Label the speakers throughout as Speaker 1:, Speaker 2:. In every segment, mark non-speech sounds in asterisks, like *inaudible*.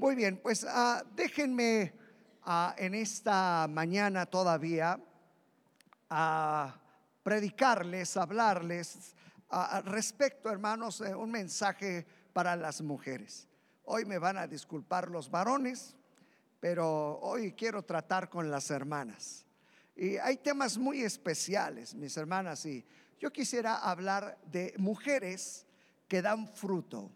Speaker 1: Muy bien, pues ah, déjenme ah, en esta mañana todavía a predicarles, hablarles respecto, hermanos, un mensaje para las mujeres. Hoy me van a disculpar los varones, pero hoy quiero tratar con las hermanas. Y hay temas muy especiales, mis hermanas, y yo quisiera hablar de mujeres que dan fruto.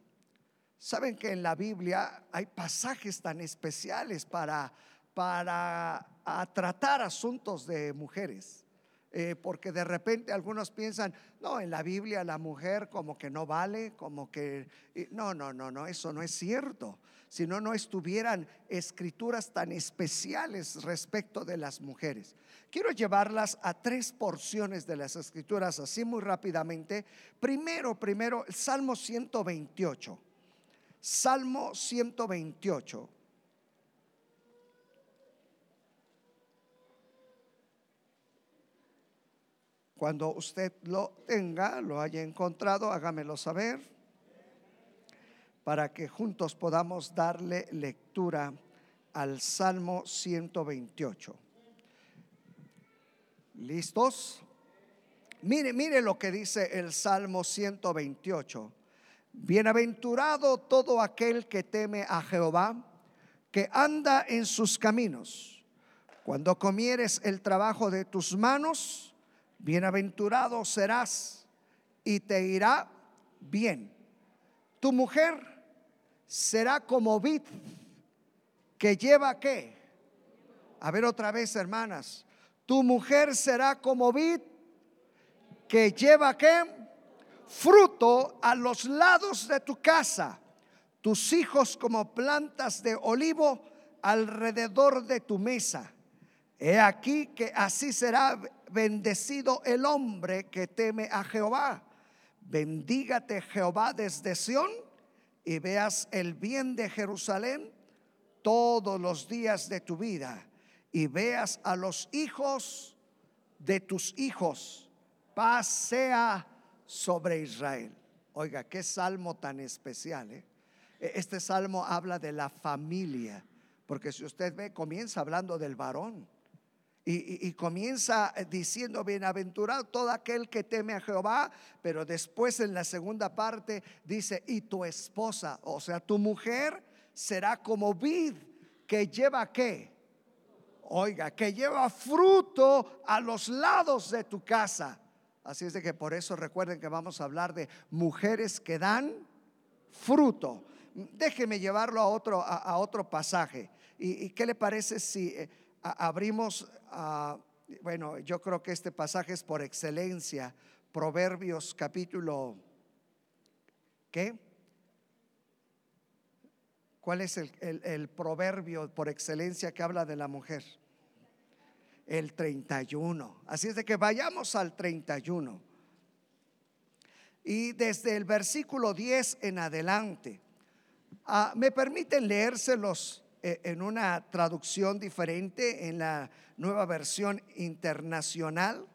Speaker 1: Saben que en la Biblia hay pasajes tan especiales para, para tratar asuntos de mujeres. Eh, porque de repente algunos piensan, no, en la Biblia la mujer como que no vale, como que... No, no, no, no, eso no es cierto. Si no, no estuvieran escrituras tan especiales respecto de las mujeres. Quiero llevarlas a tres porciones de las escrituras así muy rápidamente. Primero, primero, el Salmo 128. Salmo 128. Cuando usted lo tenga, lo haya encontrado, hágamelo saber para que juntos podamos darle lectura al Salmo 128. ¿Listos? Mire, mire lo que dice el Salmo 128. Bienaventurado todo aquel que teme a Jehová, que anda en sus caminos. Cuando comieres el trabajo de tus manos, bienaventurado serás y te irá bien. Tu mujer será como vid que lleva qué? A ver otra vez, hermanas. Tu mujer será como vid que lleva qué? Fruto a los lados de tu casa. Tus hijos como plantas de olivo alrededor de tu mesa. He aquí que así será bendecido el hombre que teme a Jehová. Bendígate Jehová desde Sión y veas el bien de Jerusalén todos los días de tu vida y veas a los hijos de tus hijos. Paz sea sobre Israel. Oiga, qué salmo tan especial. ¿eh? E-, este salmo habla de la familia, porque si usted ve, comienza hablando del varón y, comienza diciendo, bienaventurado todo aquel que teme a Jehová, pero después en la segunda parte dice, y tu esposa, o sea, tu mujer será como vid que lleva qué? Oiga, que lleva fruto a los lados de tu casa. Así es de que por eso recuerden que vamos a hablar de mujeres que dan fruto. Déjeme llevarlo a otro, a, otro pasaje. ¿Y, qué le parece si eh, abrimos bueno, yo creo que este pasaje es por excelencia, Proverbios capítulo, ¿qué? ¿Cuál es el, el, proverbio por excelencia que habla de la mujer? El 31. Así es de que vayamos al 31. Y desde el versículo 10 en adelante, ah, me permiten leérselos eh, en una traducción diferente, en la nueva versión internacional.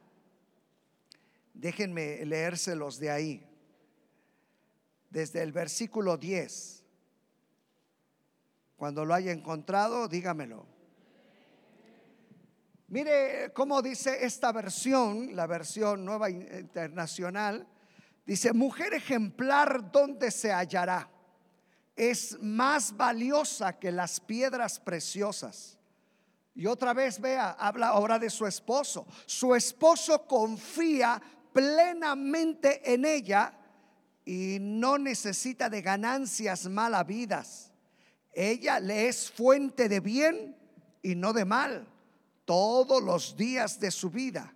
Speaker 1: Déjenme leérselos de ahí. Desde el versículo 10. Cuando lo haya encontrado, dígamelo. Mire cómo dice esta versión, la versión nueva internacional. Dice, mujer ejemplar, ¿dónde se hallará? es más valiosa que las piedras preciosas. Y otra vez vea, habla ahora de su esposo. Su esposo confía plenamente en ella y no necesita de ganancias mal habidas. Ella le es fuente de bien y no de mal todos los días de su vida.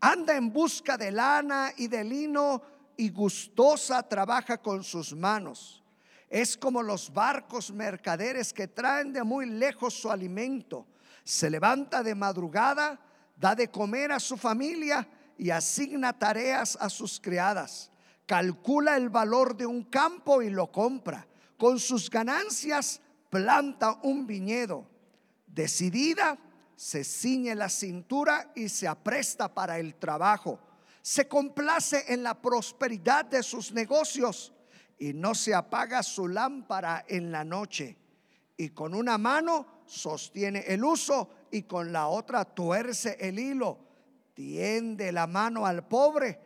Speaker 1: Anda en busca de lana y de lino y gustosa trabaja con sus manos es como los barcos mercaderes que traen de muy lejos su alimento. Se levanta de madrugada, da de comer a su familia y asigna tareas a sus criadas. Calcula el valor de un campo y lo compra. Con sus ganancias planta un viñedo. Decidida, se ciñe la cintura y se apresta para el trabajo. Se complace en la prosperidad de sus negocios y no se apaga su lámpara en la noche. y con una mano sostiene el uso y con la otra tuerce el hilo. Tiende la mano al pobre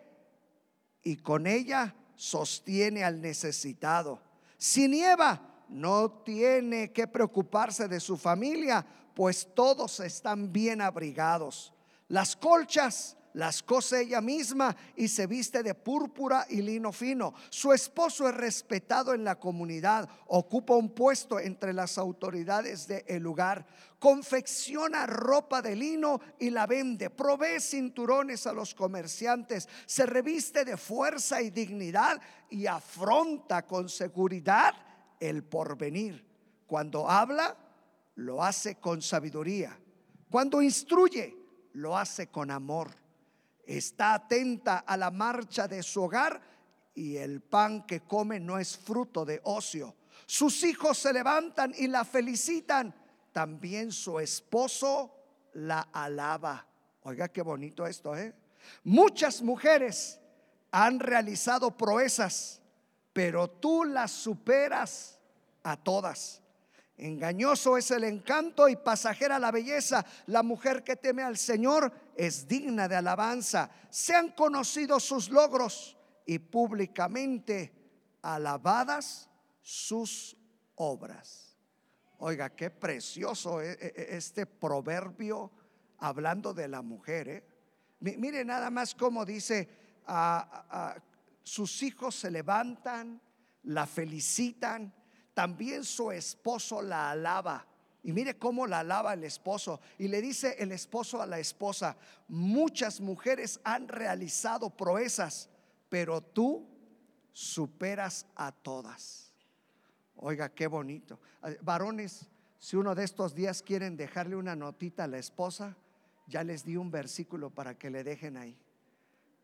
Speaker 1: y con ella sostiene al necesitado. Si nieva, no tiene que preocuparse de su familia, pues todos están bien abrigados. Las colchas las cose ella misma y se viste de púrpura y lino fino. Su esposo es respetado en la comunidad, ocupa un puesto entre las autoridades del lugar, confecciona ropa de lino y la vende, provee cinturones a los comerciantes, se reviste de fuerza y dignidad y afronta con seguridad el porvenir. Cuando habla, lo hace con sabiduría. Cuando instruye, lo hace con amor está atenta a la marcha de su hogar y el pan que come no es fruto de ocio. Sus hijos se levantan y la felicitan. También su esposo la alaba. Oiga, qué bonito esto, ¿eh? Muchas mujeres han realizado proezas, pero tú las superas a todas. Engañoso es el encanto y pasajera la belleza. La mujer que teme al Señor es digna de alabanza. Sean conocidos sus logros y públicamente alabadas sus obras. Oiga, qué precioso e, e, e, este proverbio hablando de la mujer. ¿eh? Mire nada más cómo dice, sus hijos se levantan, la felicitan también su esposo la alaba. Y mire cómo la alaba el esposo. Y le dice el esposo a la esposa, muchas mujeres han realizado proezas, pero tú superas a todas. Oiga, qué bonito. Varones, si uno de estos días quieren dejarle una notita a la esposa, ya les di un versículo para que le dejen ahí.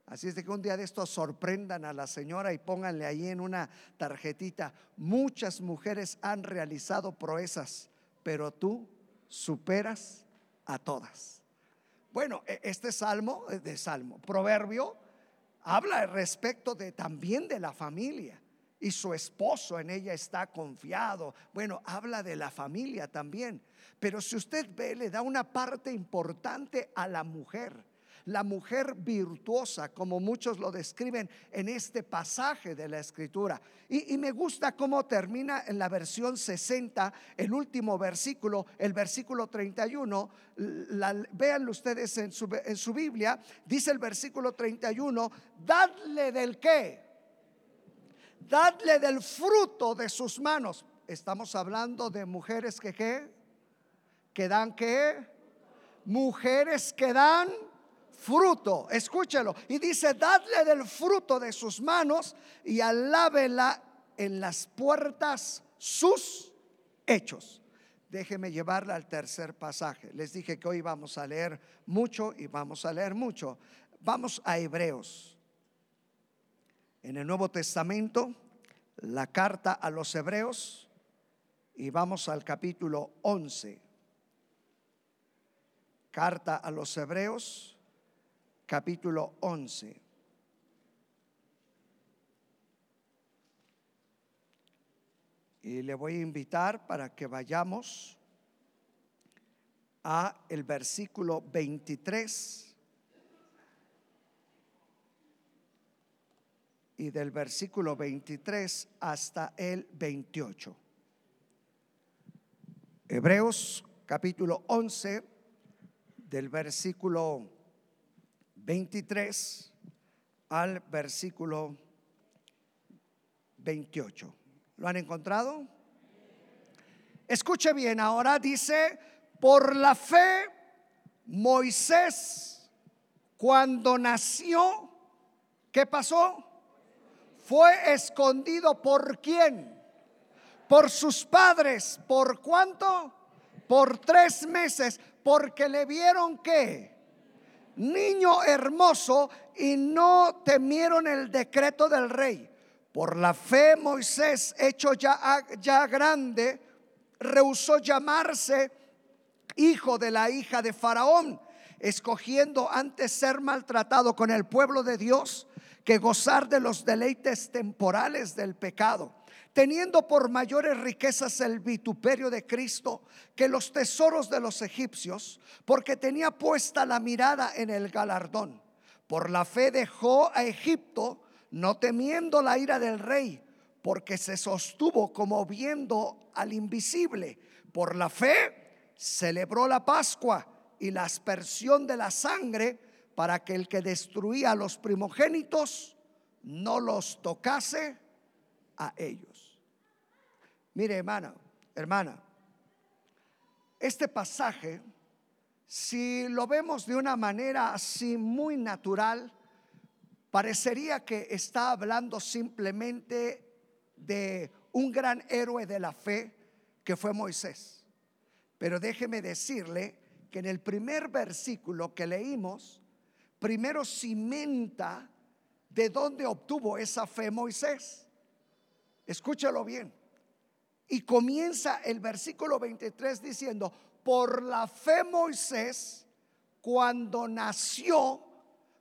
Speaker 1: Así es de que un día de estos sorprendan a la señora y pónganle ahí en una tarjetita. Muchas mujeres han realizado proezas, pero tú superas a todas. Bueno, e, este salmo, eh, de salmo, proverbio, habla respecto de también de la familia y su esposo en ella está confiado. Bueno, habla de la familia también. Pero si usted ve, le da una parte importante a la mujer la mujer virtuosa, como muchos lo describen en este pasaje de la escritura. Y, me gusta cómo termina en la versión 60, el último versículo, el versículo 31. vean ustedes en su, en su Biblia, dice el versículo 31, dadle del qué? Dadle del fruto de sus manos. Estamos hablando de mujeres que qué? Que dan qué? Mujeres que dan fruto, escúchelo, y dice, dadle del fruto de sus manos y alábela en las puertas sus hechos. Déjeme llevarla al tercer pasaje. Les dije que hoy vamos a leer mucho y vamos a leer mucho. Vamos a Hebreos. En el Nuevo Testamento, la carta a los Hebreos, y vamos al capítulo 11. Carta a los Hebreos capítulo 11. Y le voy a invitar para que vayamos a el versículo 23 y del versículo 23 hasta el 28. Hebreos capítulo 11 del versículo 23 al versículo 28. ¿Lo han encontrado? Escuche bien, ahora dice, por la fe, Moisés, cuando nació, ¿qué pasó? Fue escondido por quién? Por sus padres. ¿Por cuánto? Por tres meses, porque le vieron que niño hermoso y no temieron el decreto del rey. Por la fe Moisés, hecho ya, ya grande, rehusó llamarse hijo de la hija de Faraón, escogiendo antes ser maltratado con el pueblo de Dios que gozar de los deleites temporales del pecado teniendo por mayores riquezas el vituperio de Cristo que los tesoros de los egipcios, porque tenía puesta la mirada en el galardón. Por la fe dejó a Egipto, no temiendo la ira del rey, porque se sostuvo como viendo al invisible. Por la fe celebró la Pascua y la aspersión de la sangre para que el que destruía a los primogénitos no los tocase a ellos. Mire, hermana, hermana, este pasaje, si lo vemos de una manera así muy natural, parecería que está hablando simplemente de un gran héroe de la fe que fue Moisés. Pero déjeme decirle que en el primer versículo que leímos, primero cimenta de dónde obtuvo esa fe Moisés. Escúchalo bien. Y comienza el versículo 23 diciendo, por la fe Moisés, cuando nació,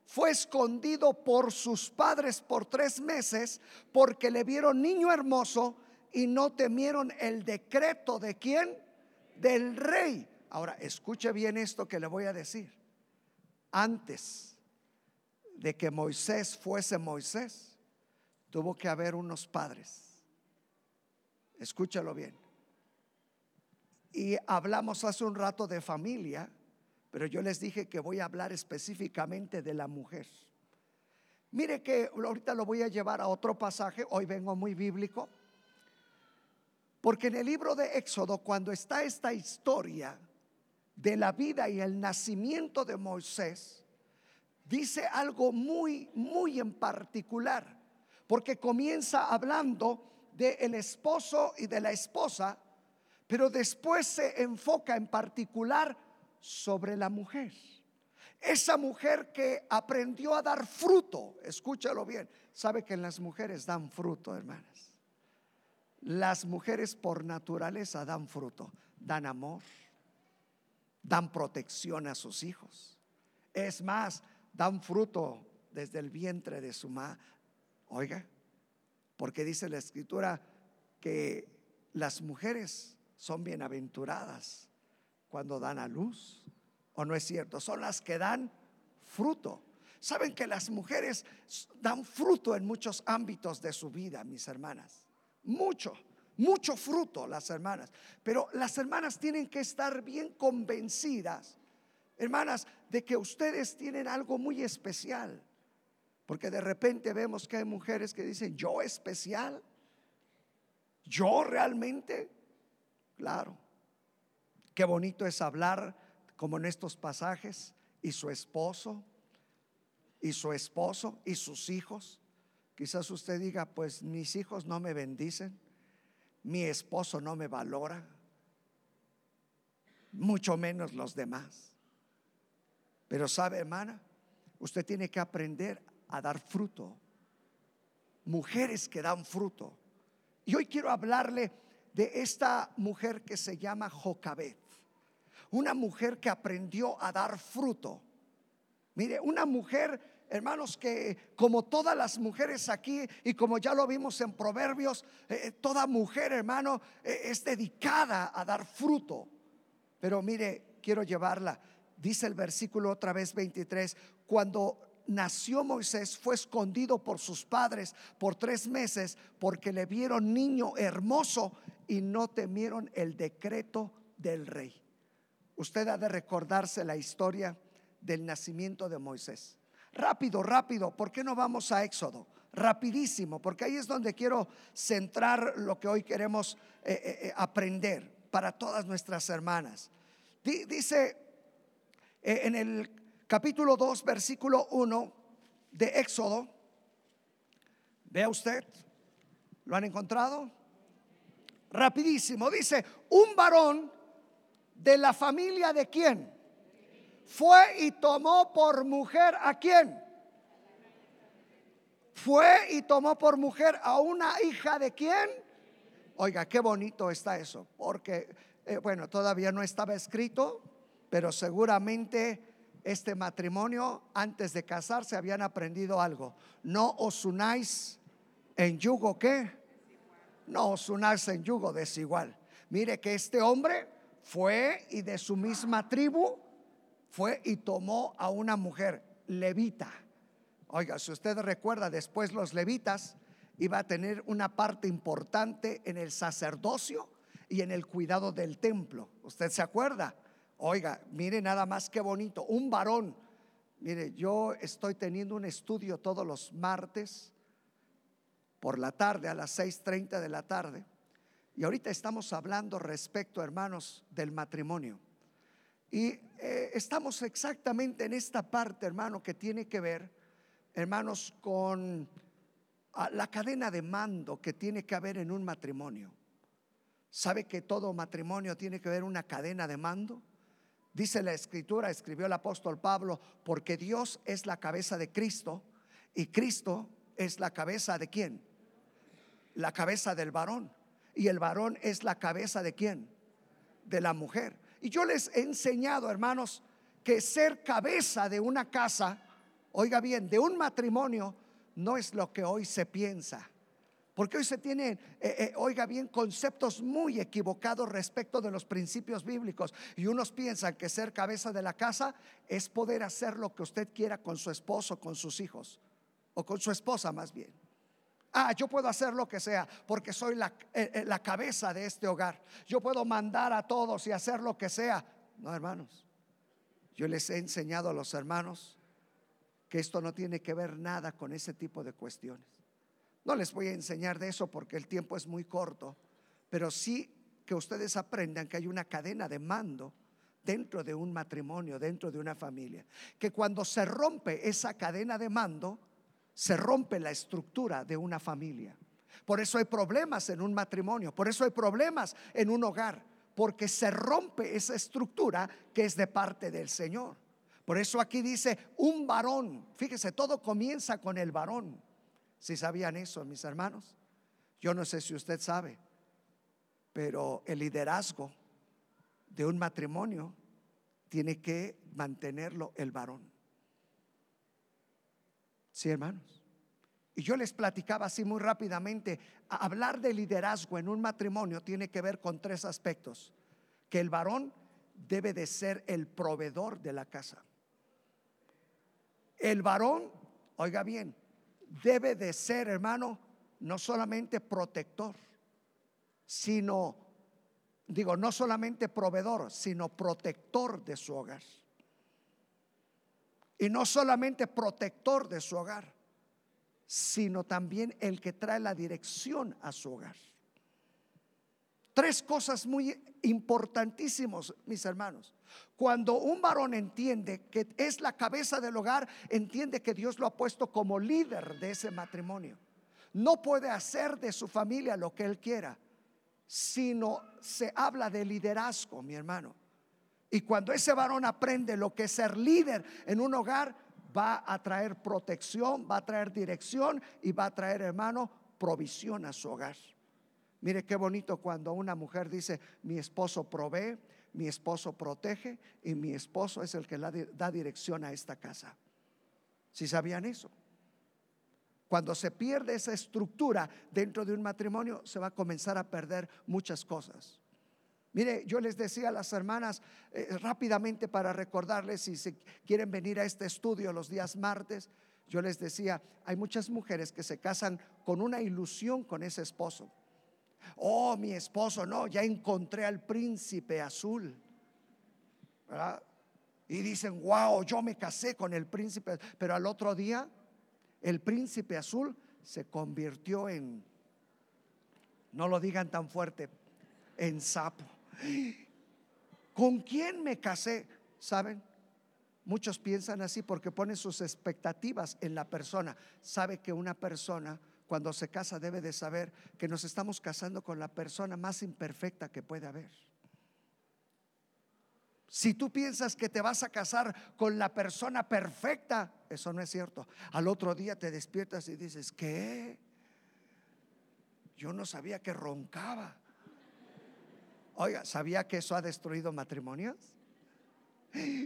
Speaker 1: fue escondido por sus padres por tres meses porque le vieron niño hermoso y no temieron el decreto de quién? Del rey. Ahora, escuche bien esto que le voy a decir. Antes de que Moisés fuese Moisés, tuvo que haber unos padres Escúchalo bien. Y hablamos hace un rato de familia, pero yo les dije que voy a hablar específicamente de la mujer. Mire que ahorita lo voy a llevar a otro pasaje, hoy vengo muy bíblico, porque en el libro de Éxodo, cuando está esta historia de la vida y el nacimiento de Moisés, dice algo muy, muy en particular, porque comienza hablando del esposo y de la esposa, pero después se enfoca en particular sobre la mujer. Esa mujer que aprendió a dar fruto, escúchalo bien, sabe que las mujeres dan fruto, hermanas. Las mujeres por naturaleza dan fruto, dan amor, dan protección a sus hijos. Es más, dan fruto desde el vientre de su madre. Oiga, porque dice la escritura que las mujeres son bienaventuradas cuando dan a luz. ¿O no es cierto? Son las que dan fruto. Saben que las mujeres dan fruto en muchos ámbitos de su vida, mis hermanas. Mucho, mucho fruto las hermanas. Pero las hermanas tienen que estar bien convencidas, hermanas, de que ustedes tienen algo muy especial. Porque de repente vemos que hay mujeres que dicen, yo especial, yo realmente, claro, qué bonito es hablar como en estos pasajes, y su esposo, y su esposo, y sus hijos. Quizás usted diga, pues mis hijos no me bendicen, mi esposo no me valora, mucho menos los demás. Pero sabe, hermana, usted tiene que aprender a dar fruto. Mujeres que dan fruto. Y hoy quiero hablarle de esta mujer que se llama Jocabet. Una mujer que aprendió a dar fruto. Mire, una mujer, hermanos, que como todas las mujeres aquí y como ya lo vimos en Proverbios, eh, eh, toda mujer, hermano, eh, es dedicada a dar fruto. Pero mire, quiero llevarla. Dice el versículo otra vez 23, cuando nació Moisés fue escondido por sus padres por tres meses porque le vieron niño hermoso y no temieron el decreto del rey. Usted ha de recordarse la historia del nacimiento de Moisés. Rápido, rápido, ¿por qué no vamos a Éxodo? Rapidísimo, porque ahí es donde quiero centrar lo que hoy queremos eh, eh, eh, aprender para todas nuestras hermanas. dice en el capítulo 2, versículo 1 de Éxodo. Vea usted, ¿lo han encontrado? Rapidísimo, dice, un varón de la familia de quién? Fue y tomó por mujer a quién? Fue y tomó por mujer a una hija de quién? Oiga, qué bonito está eso, porque, eh, bueno, todavía no estaba escrito, pero seguramente este matrimonio, antes de casarse, habían aprendido algo. No os unáis en yugo qué? no os unáis en yugo desigual. Mire que este hombre fue y de su misma tribu fue y tomó a una mujer levita. Oiga, si usted recuerda, después los levitas iba a tener una parte importante en el sacerdocio y en el cuidado del templo. ¿Usted se acuerda? Oiga, mire nada más que bonito, un varón. Mire, yo estoy teniendo un estudio todos los martes por la tarde a las 6.30 de la tarde. Y ahorita estamos hablando respecto, hermanos, del matrimonio. Y eh, estamos exactamente en esta parte, hermano, que tiene que ver, hermanos, con ah, la cadena de mando que tiene que haber en un matrimonio. ¿Sabe que todo matrimonio tiene que haber una cadena de mando? Dice la escritura, escribió el apóstol Pablo, porque Dios es la cabeza de Cristo y Cristo es la cabeza de quién? La cabeza del varón. Y el varón es la cabeza de quién? De la mujer. Y yo les he enseñado, hermanos, que ser cabeza de una casa, oiga bien, de un matrimonio, no es lo que hoy se piensa. Porque hoy se tienen, eh, eh, oiga bien, conceptos muy equivocados respecto de los principios bíblicos. Y unos piensan que ser cabeza de la casa es poder hacer lo que usted quiera con su esposo, con sus hijos, o con su esposa más bien. Ah, yo puedo hacer lo que sea porque soy la, eh, la cabeza de este hogar. Yo puedo mandar a todos y hacer lo que sea. No, hermanos. Yo les he enseñado a los hermanos que esto no tiene que ver nada con ese tipo de cuestiones. No les voy a enseñar de eso porque el tiempo es muy corto, pero sí que ustedes aprendan que hay una cadena de mando dentro de un matrimonio, dentro de una familia. Que cuando se rompe esa cadena de mando, se rompe la estructura de una familia. Por eso hay problemas en un matrimonio, por eso hay problemas en un hogar, porque se rompe esa estructura que es de parte del Señor. Por eso aquí dice un varón, fíjese, todo comienza con el varón. Si sabían eso, mis hermanos, yo no sé si usted sabe, pero el liderazgo de un matrimonio tiene que mantenerlo el varón. Sí, hermanos. Y yo les platicaba así muy rápidamente, hablar de liderazgo en un matrimonio tiene que ver con tres aspectos. Que el varón debe de ser el proveedor de la casa. El varón, oiga bien, debe de ser, hermano, no solamente protector, sino, digo, no solamente proveedor, sino protector de su hogar. Y no solamente protector de su hogar, sino también el que trae la dirección a su hogar. Tres cosas muy importantísimos, mis hermanos. Cuando un varón entiende que es la cabeza del hogar, entiende que Dios lo ha puesto como líder de ese matrimonio. No puede hacer de su familia lo que él quiera, sino se habla de liderazgo, mi hermano. Y cuando ese varón aprende lo que es ser líder en un hogar, va a traer protección, va a traer dirección y va a traer, hermano, provisión a su hogar. Mire qué bonito cuando una mujer dice, mi esposo provee, mi esposo protege y mi esposo es el que da dirección a esta casa. Si sabían eso? Cuando se pierde esa estructura dentro de un matrimonio, se va a comenzar a perder muchas cosas. Mire, yo les decía a las hermanas eh, rápidamente para recordarles si se quieren venir a este estudio los días martes, yo les decía, hay muchas mujeres que se casan con una ilusión con ese esposo. Oh, mi esposo, no, ya encontré al príncipe azul. Y dicen, wow, yo me casé con el príncipe, pero al otro día el príncipe azul se convirtió en, no lo digan tan fuerte, en sapo. ¿Con quién me casé? ¿Saben? Muchos piensan así porque ponen sus expectativas en la persona. Sabe que una persona cuando se casa debe de saber que nos estamos casando con la persona más imperfecta que puede haber. Si tú piensas que te vas a casar con la persona perfecta, eso no es cierto. Al otro día te despiertas y dices, ¿qué? Yo no sabía que roncaba. Oiga, ¿sabía que eso ha destruido matrimonios?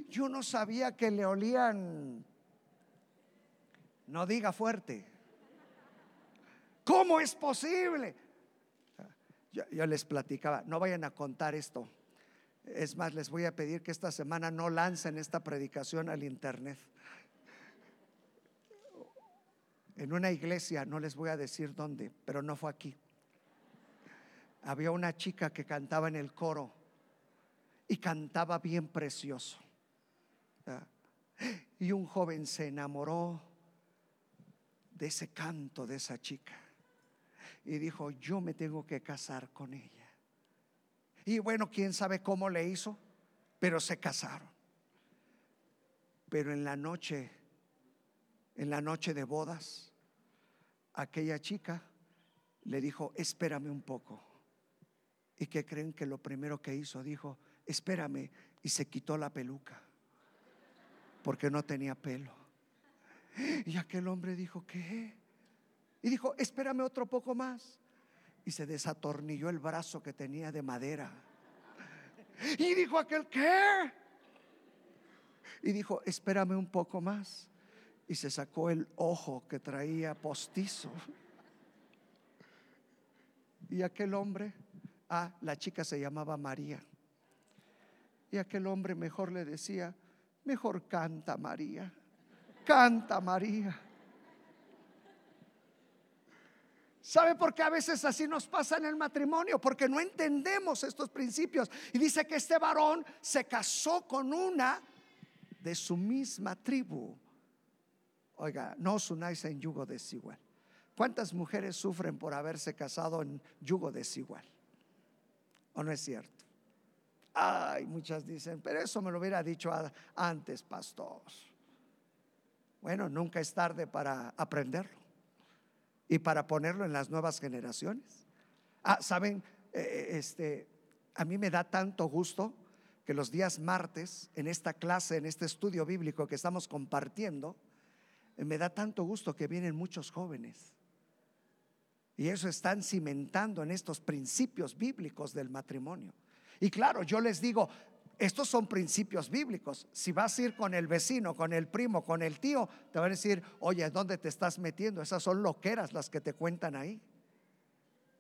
Speaker 1: Yo no sabía que le olían, no diga fuerte, ¿Cómo es posible? Yo, les platicaba, no vayan a contar esto. Es más, les voy a pedir que esta semana no lancen esta predicación al internet. En una iglesia, no les voy a decir dónde, pero no fue aquí. Había una chica que cantaba en el coro y cantaba bien precioso. Y un joven se enamoró de ese canto de esa chica y dijo, yo me tengo que casar con ella. Y bueno, quién sabe cómo le hizo, pero se casaron. Pero en la noche, en la noche de bodas, aquella chica le dijo, espérame un poco. ¿Y que creen que lo primero que hizo? Dijo, espérame, y se quitó la peluca, porque no tenía pelo. Y aquel hombre dijo, ¿qué? Y dijo, espérame otro poco más. Y se desatornilló el brazo que tenía de madera. Y dijo aquel, ¿qué? Y dijo, espérame un poco más. Y se sacó el ojo que traía postizo. Y aquel hombre, ah, la chica se llamaba María. Y aquel hombre mejor le decía, mejor canta María, canta María. ¿Sabe por qué a veces así nos pasa en el matrimonio? Porque no entendemos estos principios. Y dice que este varón se casó con una de su misma tribu. Oiga, no os unáis en yugo desigual. ¿Cuántas mujeres sufren por haberse casado en yugo desigual? ¿O no es cierto? Ay, muchas dicen, pero eso me lo hubiera dicho antes, pastor. Bueno, nunca es tarde para aprenderlo y para ponerlo en las nuevas generaciones. Ah, saben, eh, este, a mí me da tanto gusto que los días martes, en esta clase, en este estudio bíblico que estamos compartiendo, eh, me da tanto gusto que vienen muchos jóvenes. Y eso están cimentando en estos principios bíblicos del matrimonio. Y claro, yo les digo, estos son principios bíblicos. Si vas a ir con el vecino, con el primo, con el tío, te van a decir, oye, ¿dónde te estás metiendo? Esas son loqueras las que te cuentan ahí.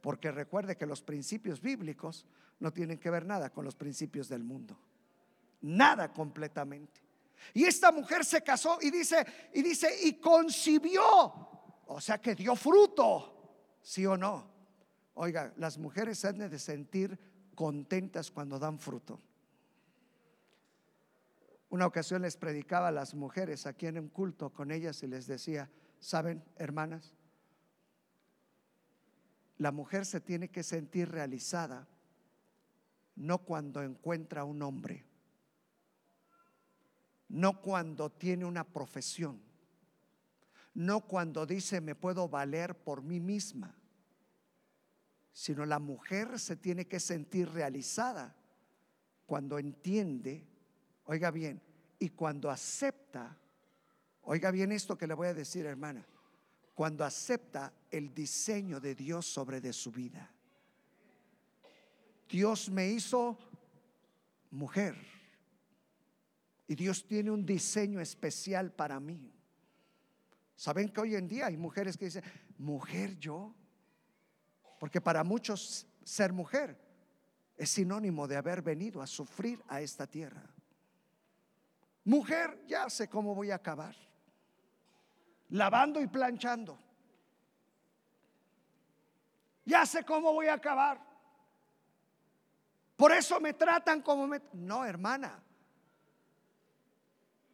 Speaker 1: Porque recuerde que los principios bíblicos no tienen que ver nada con los principios del mundo. Nada completamente. Y esta mujer se casó y dice, y dice, y concibió. O sea que dio fruto, sí o no. Oiga, las mujeres han de sentir contentas cuando dan fruto. Una ocasión les predicaba a las mujeres aquí en un culto con ellas y les decía, ¿saben, hermanas? La mujer se tiene que sentir realizada no cuando encuentra un hombre, no cuando tiene una profesión, no cuando dice me puedo valer por mí misma, sino la mujer se tiene que sentir realizada cuando entiende, oiga bien, y cuando acepta, oiga bien esto que le voy a decir hermana, cuando acepta el diseño de Dios sobre de su vida. Dios me hizo mujer y Dios tiene un diseño especial para mí. Saben que hoy en día hay mujeres que dicen, mujer yo, porque para muchos ser mujer es sinónimo de haber venido a sufrir a esta tierra. Mujer, ya sé cómo voy a acabar. Lavando y planchando. Ya sé cómo voy a acabar. Por eso me tratan como me... No, hermana.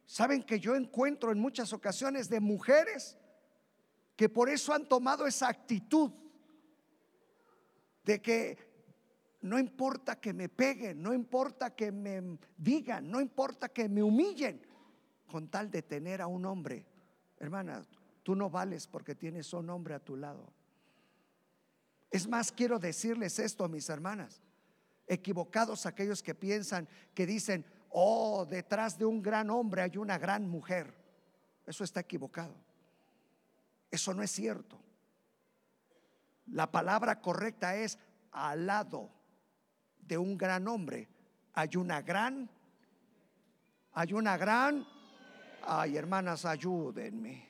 Speaker 1: Saben que yo encuentro en muchas ocasiones de mujeres que por eso han tomado esa actitud de que no importa que me peguen, no importa que me digan, no importa que me humillen, con tal de tener a un hombre. Hermana, tú no vales porque tienes un hombre a tu lado. Es más, quiero decirles esto a mis hermanas. Equivocados aquellos que piensan, que dicen, oh, detrás de un gran hombre hay una gran mujer. Eso está equivocado. Eso no es cierto. La palabra correcta es al lado de un gran hombre hay una gran, hay una gran, ay hermanas, ayúdenme.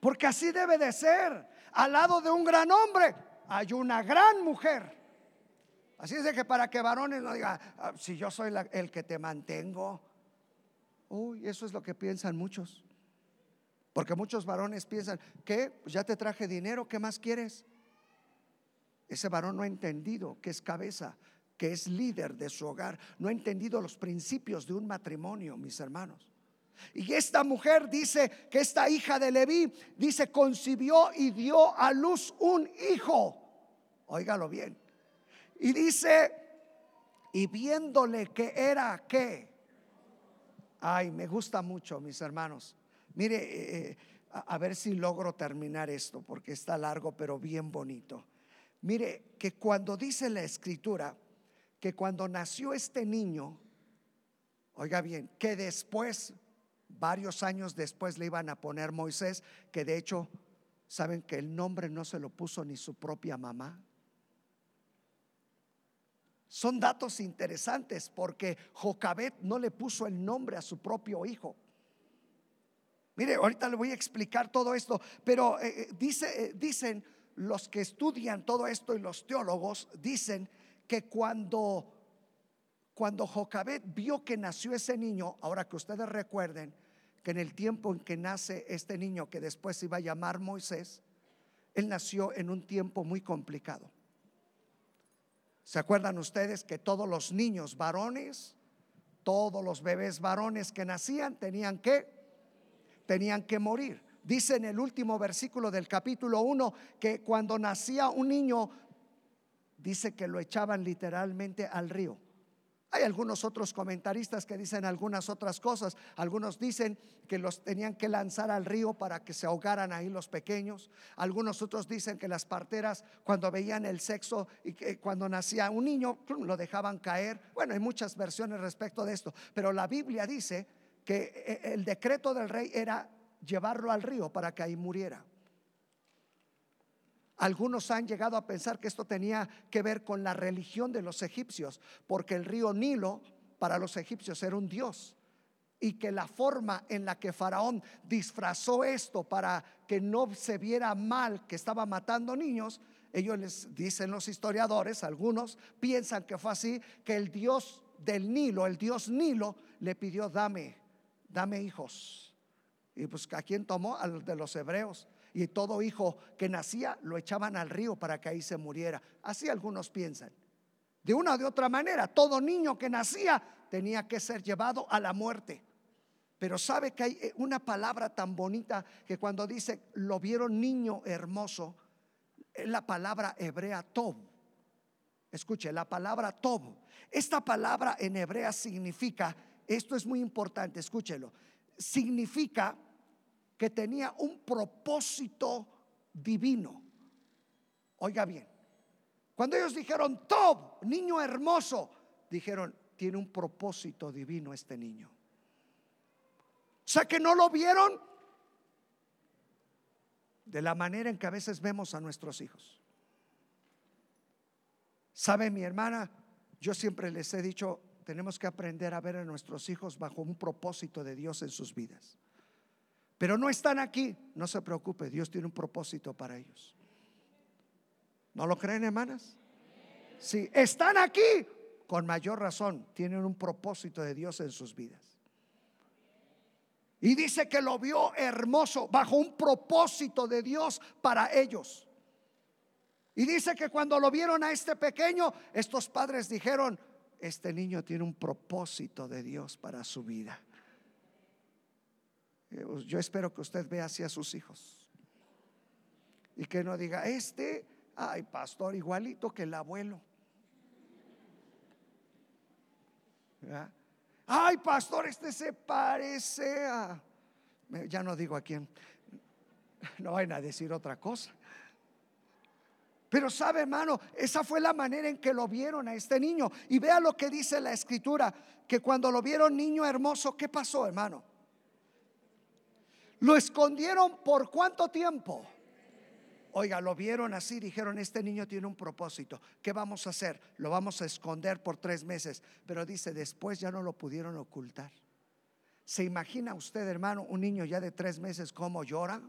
Speaker 1: Porque así debe de ser. Al lado de un gran hombre hay una gran mujer. Así es de que para que varones no digan, ah, si yo soy el que te mantengo. Uy, eso es lo que piensan muchos. Porque muchos varones piensan, ¿qué? Pues ya te traje dinero, ¿qué más quieres? Ese varón no ha entendido que es cabeza, que es líder de su hogar, no ha entendido los principios de un matrimonio, mis hermanos. Y esta mujer dice que esta hija de Leví, dice, concibió y dio a luz un hijo. Óigalo bien. Y dice, y viéndole que era qué. Ay, me gusta mucho, mis hermanos. Mire, eh, eh, a ver si logro terminar esto, porque está largo, pero bien bonito. Mire, que cuando dice la escritura, que cuando nació este niño, oiga bien, que después varios años después le iban a poner Moisés, que de hecho, ¿saben que el nombre no se lo puso ni su propia mamá? Son datos interesantes porque Jocabet no le puso el nombre a su propio hijo. Mire, ahorita le voy a explicar todo esto, pero eh, eh, dice, eh, dicen los que estudian todo esto y los teólogos, dicen que cuando cuando Jocabet vio que nació ese niño, ahora que ustedes recuerden que en el tiempo en que nace este niño que después se iba a llamar Moisés, él nació en un tiempo muy complicado. ¿Se acuerdan ustedes que todos los niños varones, todos los bebés varones que nacían tenían que tenían que morir? Dice en el último versículo del capítulo 1 que cuando nacía un niño dice que lo echaban literalmente al río. Hay algunos otros comentaristas que dicen algunas otras cosas. Algunos dicen que los tenían que lanzar al río para que se ahogaran ahí los pequeños. Algunos otros dicen que las parteras cuando veían el sexo y que cuando nacía un niño lo dejaban caer. Bueno, hay muchas versiones respecto de esto, pero la Biblia dice que eh, el decreto del rey era llevarlo al río para que ahí muriera. Algunos han llegado a pensar que esto tenía que ver con la religión de los egipcios, porque el río Nilo para los egipcios era un dios y que la forma en la que Faraón disfrazó esto para que no se viera mal que estaba matando niños, ellos les dicen los historiadores, algunos piensan que fue así, que el dios del Nilo, el dios Nilo, le pidió, dame, dame hijos. Y pues a quién tomó? Al de los hebreos y todo hijo que nacía lo echaban al río para que ahí se muriera. Así algunos piensan. De una o de otra manera, todo niño que nacía tenía que ser llevado a la muerte. Pero sabe que hay eh, una palabra tan bonita que cuando dice lo vieron niño hermoso, es la palabra hebrea tob. Escuche, la palabra tob. Esta palabra en hebrea significa, esto es muy importante, escúchelo, significa que tenía un propósito divino. Oiga bien, cuando ellos dijeron, Tob, niño hermoso, dijeron, tiene un propósito divino este niño. O sea que no lo vieron de la manera en que a veces vemos a nuestros hijos. ¿Sabe mi hermana? Yo siempre les he dicho, tenemos que aprender a ver a nuestros hijos bajo un propósito de Dios en sus vidas. Pero no están aquí, no se preocupe, Dios tiene un propósito para ellos. ¿No lo creen, hermanas? Si están aquí, con mayor razón, tienen un propósito de Dios en sus vidas. Y dice que lo vio hermoso, bajo un propósito de Dios para ellos. Y dice que cuando lo vieron a este pequeño, estos padres dijeron, este niño tiene un propósito de Dios para su vida. Eh, yo espero que usted vea así a sus hijos. Y que no diga, este, ay, pastor, igualito que el abuelo. Ay, pastor, este se parece a... Ya no digo a quién. No vayan a decir otra cosa. Pero sabe, hermano, esa fue la manera en que lo vieron a este niño. Y vea lo que dice la escritura, que cuando lo vieron niño hermoso, ¿qué pasó, hermano? Lo escondieron por cuánto tiempo. Oiga, lo vieron así, dijeron, este niño tiene un propósito. ¿Qué vamos a hacer? Lo vamos a esconder por tres meses. Pero dice, después ya no lo pudieron ocultar. ¿Se imagina usted, hermano, un niño ya de tres meses cómo llora?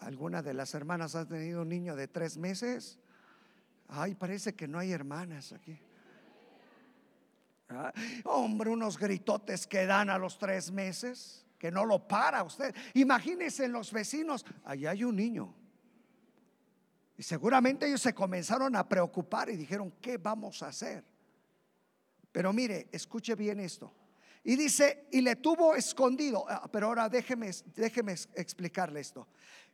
Speaker 1: ¿Alguna de las hermanas ha tenido un niño de tres meses? Ay, parece que no hay hermanas aquí. Hombre, unos gritotes que dan a los tres meses, que no lo para usted. Imagínense en los vecinos, allá hay un niño. Y seguramente ellos se comenzaron a preocupar y dijeron, ¿qué vamos a hacer? Pero mire, escuche bien esto. Y dice, y le tuvo escondido. Ah, pero ahora déjeme, déjeme explicarle esto.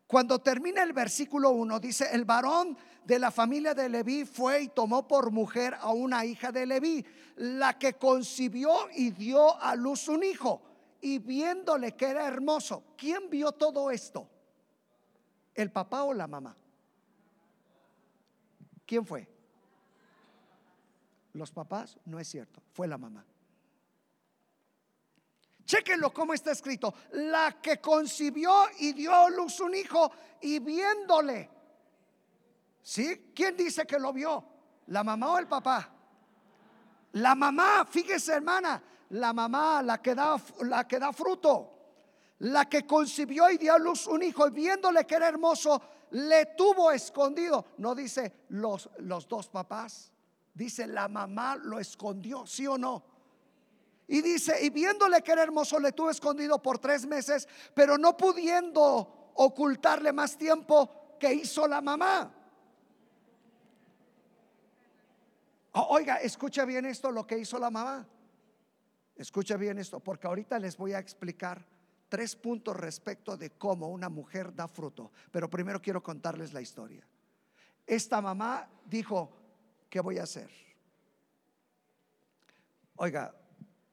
Speaker 1: Cuando termina el versículo 1, dice, el varón de la familia de Leví fue y tomó por mujer a una hija de Leví, la que concibió y dio a luz un hijo. Y viéndole que era hermoso, ¿quién vio todo esto? ¿El papá o la mamá? ¿Quién fue? Los papás, no es cierto, fue la mamá. Chequenlo como está escrito. La que concibió y dio a luz un hijo y viéndole. ¿Sí? ¿Quién dice que lo vio? ¿La mamá o el papá? La mamá, fíjese hermana, la mamá, la que da, la que da fruto. La que concibió y dio a luz un hijo y viéndole que era hermoso, le tuvo escondido. No dice los, los dos papás, dice la mamá lo escondió, ¿sí o no? Y dice, y viéndole que era hermoso, le tuvo escondido por tres meses, pero no pudiendo ocultarle más tiempo que hizo la mamá. Oiga, escucha bien esto, lo que hizo la mamá. Escucha bien esto, porque ahorita les voy a explicar tres puntos respecto de cómo una mujer da fruto. Pero primero quiero contarles la historia. Esta mamá dijo, ¿qué voy a hacer? Oiga,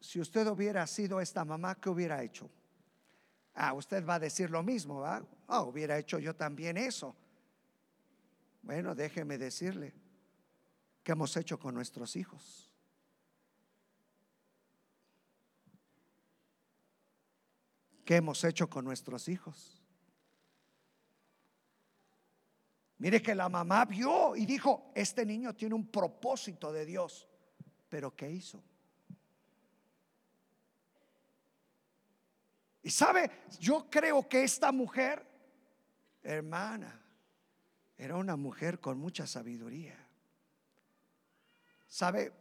Speaker 1: si usted hubiera sido esta mamá, ¿qué hubiera hecho? Ah, usted va a decir lo mismo, ¿va? Ah, hubiera hecho yo también eso. Bueno, déjeme decirle qué hemos hecho con nuestros hijos. ¿Qué hemos hecho con nuestros hijos? Mire que la mamá vio y dijo, este niño tiene un propósito de Dios. Pero ¿qué hizo? Y sabe, yo creo que esta mujer, hermana, era una mujer con mucha sabiduría. Sabe,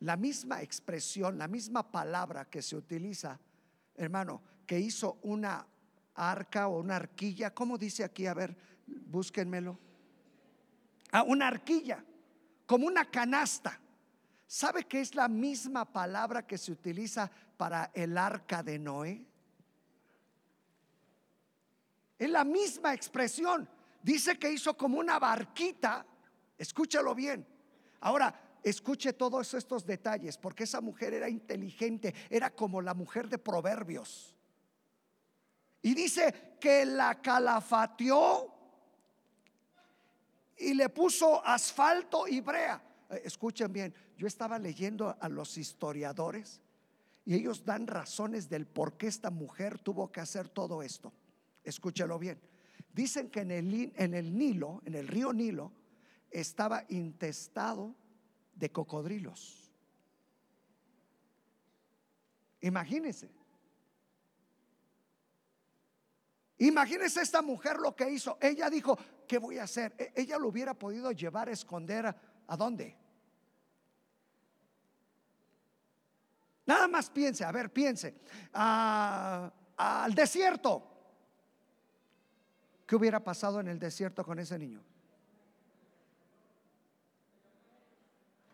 Speaker 1: la misma expresión, la misma palabra que se utiliza, hermano, que hizo una arca o una arquilla, ¿cómo dice aquí? A ver, búsquenmelo. Ah, una arquilla, como una canasta. ¿Sabe que es la misma palabra que se utiliza para el arca de Noé? Es la misma expresión. Dice que hizo como una barquita. Escúchalo bien. Ahora, escuche todos estos detalles, porque esa mujer era inteligente, era como la mujer de Proverbios. Y dice que la calafateó y le puso asfalto y brea. Eh, escuchen bien, yo estaba leyendo a los historiadores y ellos dan razones del por qué esta mujer tuvo que hacer todo esto escúchelo bien. Dicen que en el, en el Nilo, en el río Nilo, estaba intestado de cocodrilos. Imagínense. Imagínense esta mujer lo que hizo. Ella dijo, ¿qué voy a hacer? E, ella lo hubiera podido llevar a esconder a, dónde. Nada más piense, a ver, piense. Ah, al desierto. ¿Qué hubiera pasado en el desierto con ese niño?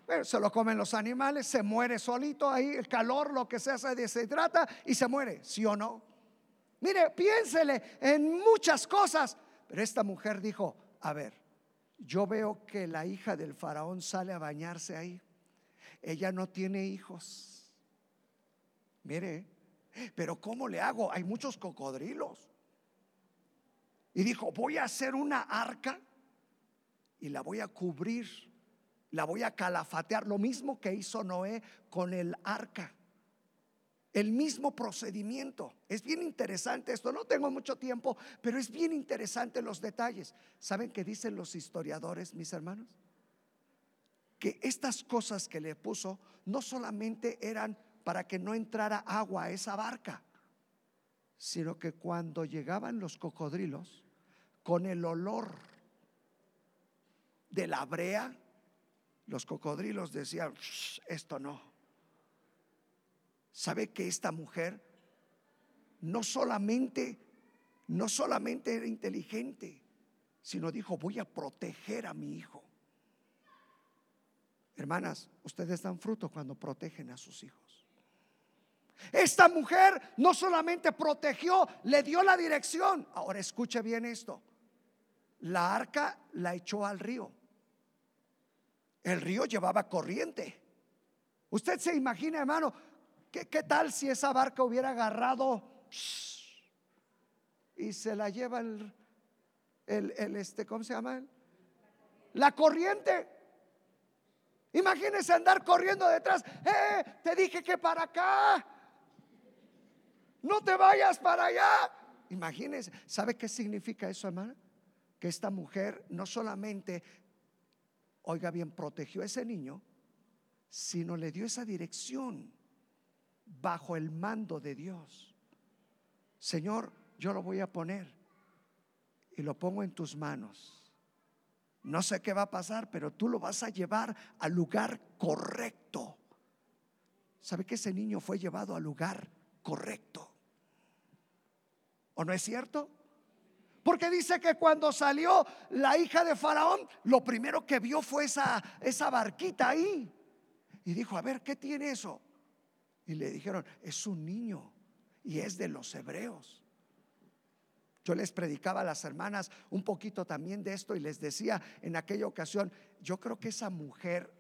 Speaker 1: Pero se lo comen los animales, se muere solito ahí, el calor, lo que sea, se deshidrata y se muere, ¿sí o no? Mire, piénsele en muchas cosas. Pero esta mujer dijo, a ver, yo veo que la hija del faraón sale a bañarse ahí. Ella no tiene hijos. Mire, pero ¿cómo le hago? Hay muchos cocodrilos. Y dijo, voy a hacer una arca y la voy a cubrir, la voy a calafatear, lo mismo que hizo Noé con el arca. El mismo procedimiento. Es bien interesante esto. No tengo mucho tiempo, pero es bien interesante los detalles. ¿Saben qué dicen los historiadores, mis hermanos? Que estas cosas que le puso no solamente eran para que no entrara agua a esa barca, sino que cuando llegaban los cocodrilos, con el olor de la brea, los cocodrilos decían, esto no. ¿Sabe que esta mujer no solamente, no solamente era inteligente, sino dijo, voy a proteger a mi hijo? Hermanas, ustedes dan fruto cuando protegen a sus hijos. Esta mujer no solamente protegió, le dio la dirección. Ahora escuche bien esto. La arca la echó al río. El río llevaba corriente. Usted se imagina, hermano, ¿qué, tal si esa barca hubiera agarrado y se la lleva el, el, este, ¿cómo se llama? La corriente. Imagínese andar corriendo detrás. Eh, te dije que para acá. No te vayas para allá. Imagínese. ¿Sabe qué significa eso, hermano? Que esta mujer no solamente, oiga bien, protegió a ese niño, sino le dio esa dirección bajo el mando de Dios. Señor, yo lo voy a poner y lo pongo en tus manos. No sé qué va a pasar, pero tú lo vas a llevar al lugar correcto. ¿Sabe que ese niño fue llevado al lugar correcto? ¿O no es cierto? Porque dice que cuando salió la hija de Faraón, lo primero que vio fue esa, esa barquita ahí. Y dijo, a ver, ¿qué tiene eso? Y le dijeron, es un niño y es de los hebreos. Yo les predicaba a las hermanas un poquito también de esto y les decía en aquella ocasión, yo creo que esa mujer,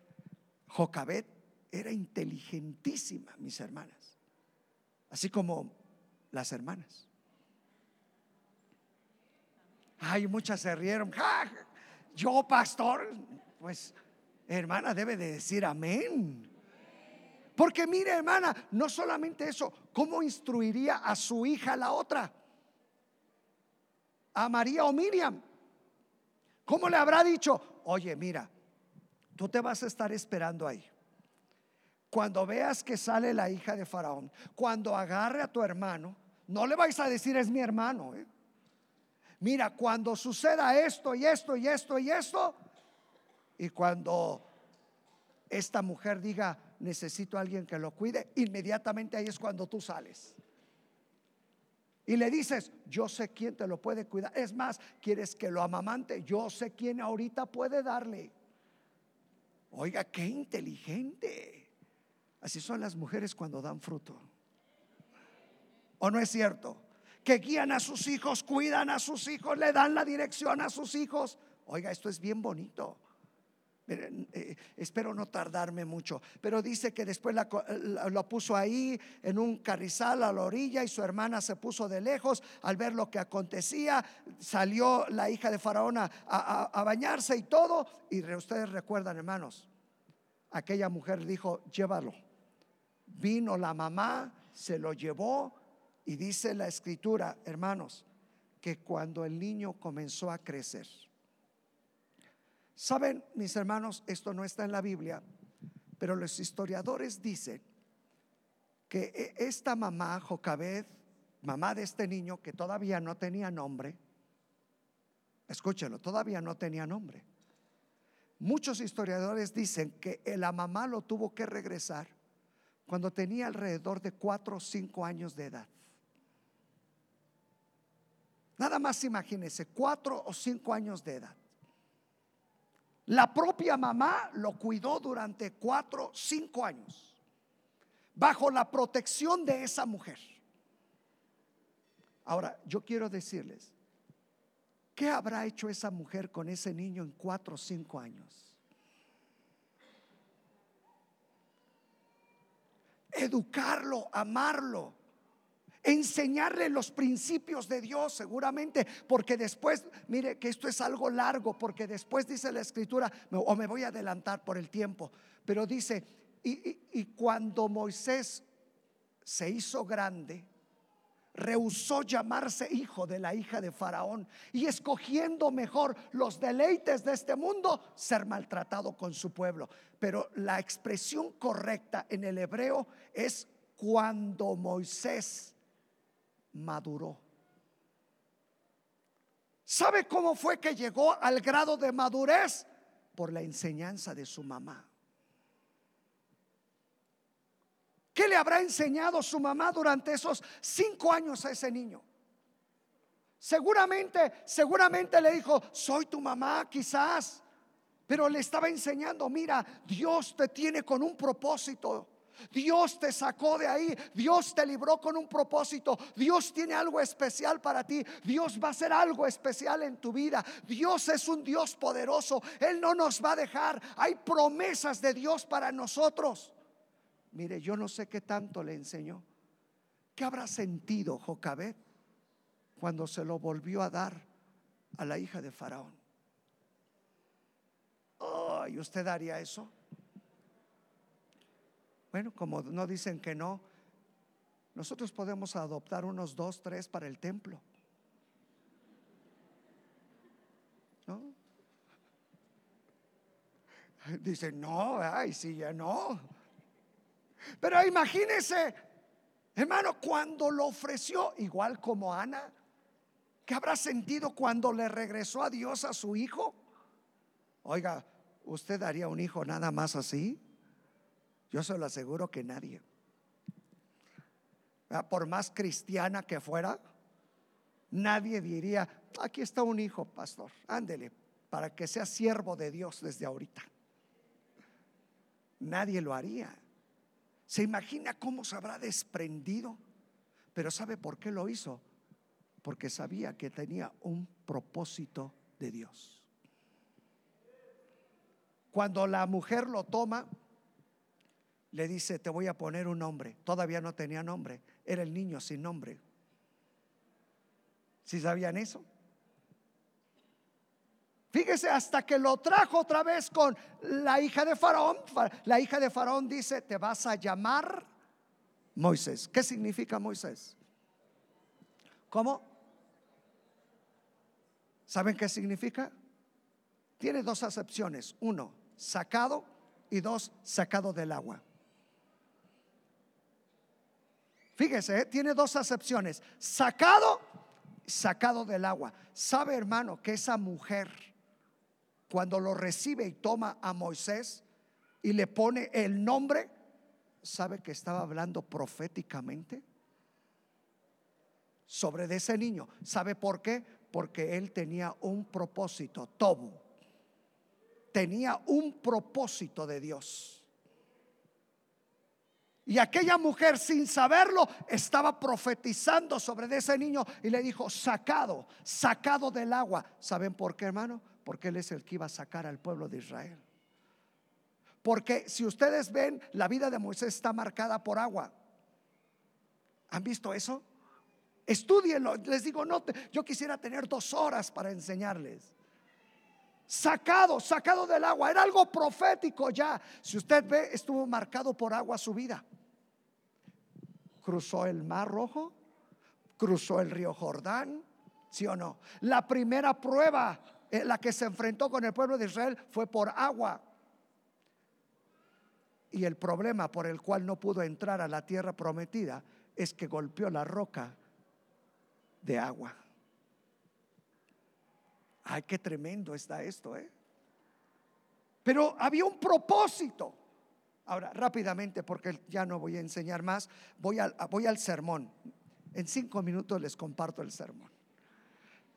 Speaker 1: Jocabet, era inteligentísima, mis hermanas, así como las hermanas. Ay, muchas se rieron. Yo, pastor, pues hermana debe de decir amén. Porque mire, hermana, no solamente eso, ¿cómo instruiría a su hija la otra? a María o Miriam? ¿Cómo le habrá dicho? Oye, mira, tú te vas a estar esperando ahí. Cuando veas que sale la hija de Faraón, cuando agarre a tu hermano, no le vais a decir es mi hermano. ¿eh? Mira, cuando suceda esto y esto y esto y esto, y cuando esta mujer diga necesito a alguien que lo cuide, inmediatamente ahí es cuando tú sales y le dices, yo sé quién te lo puede cuidar. Es más, quieres que lo amamante, yo sé quién ahorita puede darle. Oiga, qué inteligente. Así son las mujeres cuando dan fruto. ¿O no es cierto? Que guían a sus hijos, cuidan a sus hijos, le dan la dirección a sus hijos. Oiga, esto es bien bonito. Eh, espero no tardarme mucho, pero dice que después lo puso ahí en un carrizal a la orilla y su hermana se puso de lejos al ver lo que acontecía. Salió la hija de Faraón a, a bañarse y todo. Y ustedes recuerdan, hermanos, aquella mujer dijo, llévalo. Vino la mamá, se lo llevó y dice la escritura, hermanos, que cuando el niño comenzó a crecer, Saben, mis hermanos, esto no está en la Biblia, pero los historiadores dicen que e, esta mamá, Jocabed, mamá de este niño que todavía no tenía nombre, escúchelo, todavía no tenía nombre. Muchos historiadores dicen que la mamá lo tuvo que regresar cuando tenía alrededor de cuatro o cinco años de edad. Nada más imagínense, cuatro o cinco años de edad. La propia mamá lo cuidó durante cuatro, cinco años, bajo la protección de esa mujer. Ahora, yo quiero decirles, ¿qué habrá hecho esa mujer con ese niño en cuatro o cinco años? Educarlo, amarlo enseñarle los principios de Dios seguramente, porque después, mire que esto es algo largo, porque después dice la escritura, o me voy a adelantar por el tiempo, pero dice, y, cuando Moisés se hizo grande, rehusó llamarse hijo de la hija de Faraón y escogiendo mejor los deleites de este mundo, ser maltratado con su pueblo. Pero la expresión correcta en el hebreo es cuando Moisés maduró. ¿Sabe cómo fue que llegó al grado de madurez? Por la enseñanza de su mamá. ¿Qué le habrá enseñado su mamá durante esos cinco años a ese niño? Seguramente, seguramente le dijo, soy tu mamá quizás, pero le estaba enseñando, mira, Dios te tiene con un propósito. Dios te sacó de ahí, Dios te libró con un propósito, Dios tiene algo especial para ti, Dios va a hacer algo especial en tu vida, Dios es un Dios poderoso, Él no nos va a dejar, hay promesas de Dios para nosotros. Mire, yo no sé qué tanto le enseñó. ¿Qué habrá sentido Jocabet cuando se lo volvió a dar a la hija de Faraón? Oh, ¿Y usted haría eso? Bueno, como no dicen que no, nosotros podemos adoptar unos dos, tres para el templo. ¿No? *laughs* Dicen, no, ay, sí, ya no. Pero imagínese, hermano, cuando lo ofreció, igual como Ana, ¿qué habrá sentido cuando le regresó a Dios a su hijo? Oiga, ¿usted daría un hijo nada más así? Yo se lo aseguro que nadie. Por más cristiana que fuera, nadie diría, aquí está un hijo, pastor, ándele, para que sea siervo de Dios desde ahorita. Nadie lo haría. ¿Se imagina cómo se habrá desprendido? Pero ¿sabe por qué lo hizo? Porque sabía que tenía un propósito de Dios. Cuando la mujer lo toma, le dice, te voy a poner un nombre. Todavía no tenía nombre, era el niño sin nombre. ¿Si sabían eso? Fíjese, hasta que lo trajo otra vez con la hija de Faraón. La hija de Faraón dice, te vas a llamar Moisés. ¿Qué significa Moisés? ¿Cómo? ¿Saben qué significa? Tiene dos acepciones. Uno, sacado y dos, sacado del agua. Fíjese, ¿eh? tiene dos acepciones. Sacado, sacado del agua. ¿Sabe, hermano, que esa mujer cuando lo recibe y toma a Moisés y le pone el nombre, ¿sabe que estaba hablando proféticamente? Sobre ese niño. ¿Sabe por qué? Porque él tenía un propósito, Tobu. Tenía un propósito de Dios. Y aquella mujer sin saberlo estaba profetizando sobre ese niño y le dijo, sacado, sacado del agua. ¿Saben por qué, hermano? porque Él es el que iba a sacar al pueblo de Israel. Porque si ustedes ven, la vida de Moisés está marcada por agua. ¿Han visto eso? Estudienlo. Les digo, no, yo quisiera tener dos horas para enseñarles. Sacado, sacado del agua. Era algo profético ya. Si usted ve, estuvo marcado por agua su vida. Cruzó el mar rojo, cruzó el río Jordán, ¿sí o no? La primera prueba eh, la que se enfrentó con el pueblo de Israel fue por agua. Y el problema por el cual no pudo entrar a la tierra prometida es que golpeó la roca de agua. Ay, qué tremendo está esto, ¿eh? Pero había un propósito. Ahora, rápidamente, porque ya no voy a enseñar más, voy al, voy al sermón. En cinco minutos les comparto el sermón.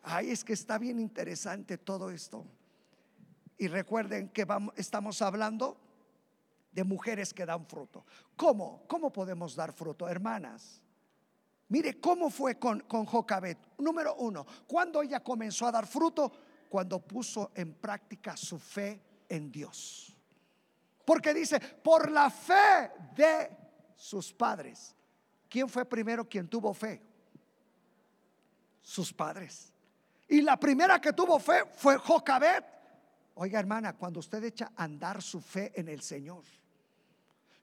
Speaker 1: Ay, es que está bien interesante todo esto. Y recuerden que vamos, estamos hablando de mujeres que dan fruto. ¿Cómo? ¿Cómo podemos dar fruto, hermanas? Mire cómo fue con, con Jocabet. Número uno, cuando ella comenzó a dar fruto, cuando puso en práctica su fe en Dios. Porque dice, por la fe de sus padres. ¿Quién fue primero quien tuvo fe? Sus padres. Y la primera que tuvo fe fue Jocabet. Oiga, hermana, cuando usted echa a andar su fe en el Señor,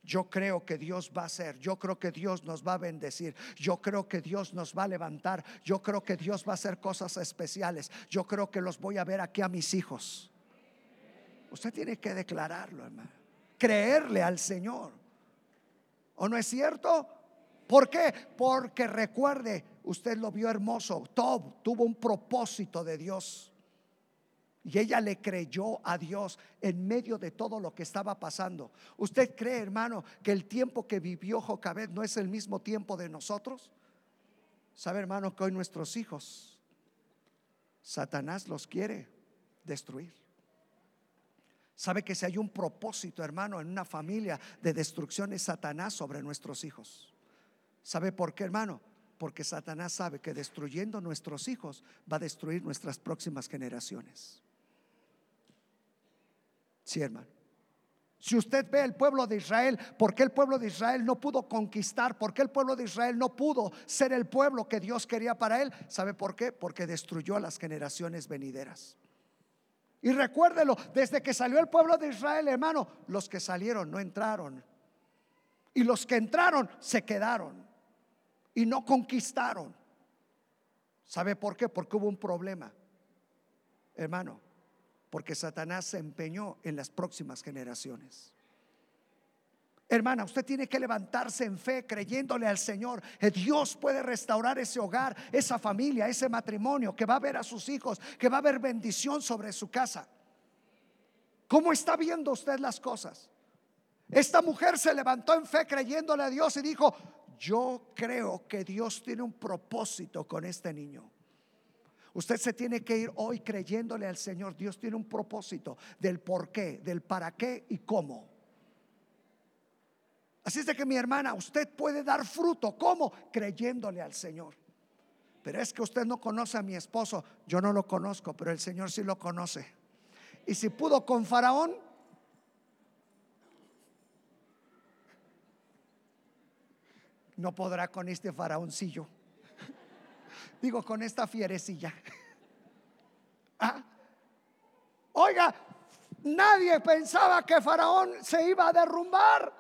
Speaker 1: yo creo que Dios va a hacer, yo creo que Dios nos va a bendecir, yo creo que Dios nos va a levantar, yo creo que Dios va a hacer cosas especiales, yo creo que los voy a ver aquí a mis hijos. Usted tiene que declararlo, hermano, creerle al Señor. ¿O no es cierto? ¿Por qué? Porque recuerde, usted lo vio hermoso. Tob tuvo un propósito de Dios. Y ella le creyó a Dios en medio de todo lo que estaba pasando. ¿Usted cree, hermano, que el tiempo que vivió Jocabed no es el mismo tiempo de nosotros? ¿Sabe, hermano, que hoy nuestros hijos, Satanás los quiere destruir? ¿Sabe que si hay un propósito, hermano, en una familia de destrucción es Satanás sobre nuestros hijos? ¿Sabe por qué, hermano? Porque Satanás sabe que destruyendo nuestros hijos va a destruir nuestras próximas generaciones. Sí, hermano. Si usted ve el pueblo de Israel, ¿por qué el pueblo de Israel no pudo conquistar? ¿Por qué el pueblo de Israel no pudo ser el pueblo que Dios quería para él? ¿Sabe por qué? Porque destruyó a las generaciones venideras. Y recuérdelo, desde que salió el pueblo de Israel, hermano, los que salieron no entraron. Y los que entraron se quedaron y no conquistaron. ¿Sabe por qué? Porque hubo un problema. Hermano, porque Satanás se empeñó en las próximas generaciones. Hermana, usted tiene que levantarse en fe creyéndole al Señor. Que Dios puede restaurar ese hogar, esa familia, ese matrimonio, que va a ver a sus hijos, que va a haber bendición sobre su casa. ¿Cómo está viendo usted las cosas? Esta mujer se levantó en fe creyéndole a Dios y dijo, yo creo que Dios tiene un propósito con este niño. Usted se tiene que ir hoy creyéndole al Señor. Dios tiene un propósito del por qué, del para qué y cómo. Así es de que mi hermana, usted puede dar fruto. ¿Cómo? Creyéndole al Señor. Pero es que usted no conoce a mi esposo. Yo no lo conozco, pero el Señor sí lo conoce. Y si pudo con Faraón, no podrá con este faraoncillo. Digo, con esta fierecilla. ¿Ah? Oiga, nadie pensaba que Faraón se iba a derrumbar.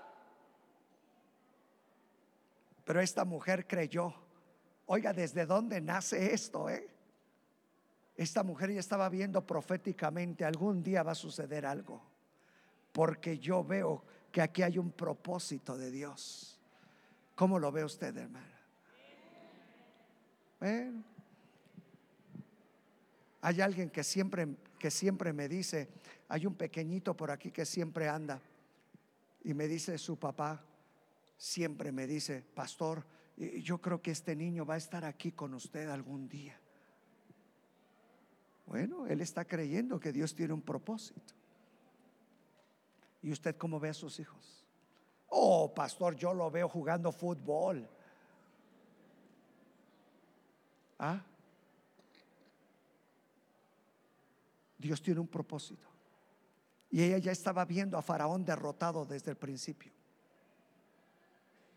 Speaker 1: Pero esta mujer creyó. Oiga, ¿desde dónde nace esto? Eh? Esta mujer ya estaba viendo proféticamente, algún día va a suceder algo. Porque yo veo que aquí hay un propósito de Dios. ¿Cómo lo ve usted, hermana? hay alguien que siempre, que siempre me dice, hay un pequeñito por aquí que siempre anda y me dice su papá, siempre me dice, pastor, yo creo que este niño va a estar aquí con usted algún día. Bueno, él está creyendo que Dios tiene un propósito. ¿Y usted cómo ve a sus hijos? Oh, pastor, yo lo veo jugando fútbol. ¿Ah? Dios tiene un propósito. Y ella ya estaba viendo a Faraón derrotado desde el principio.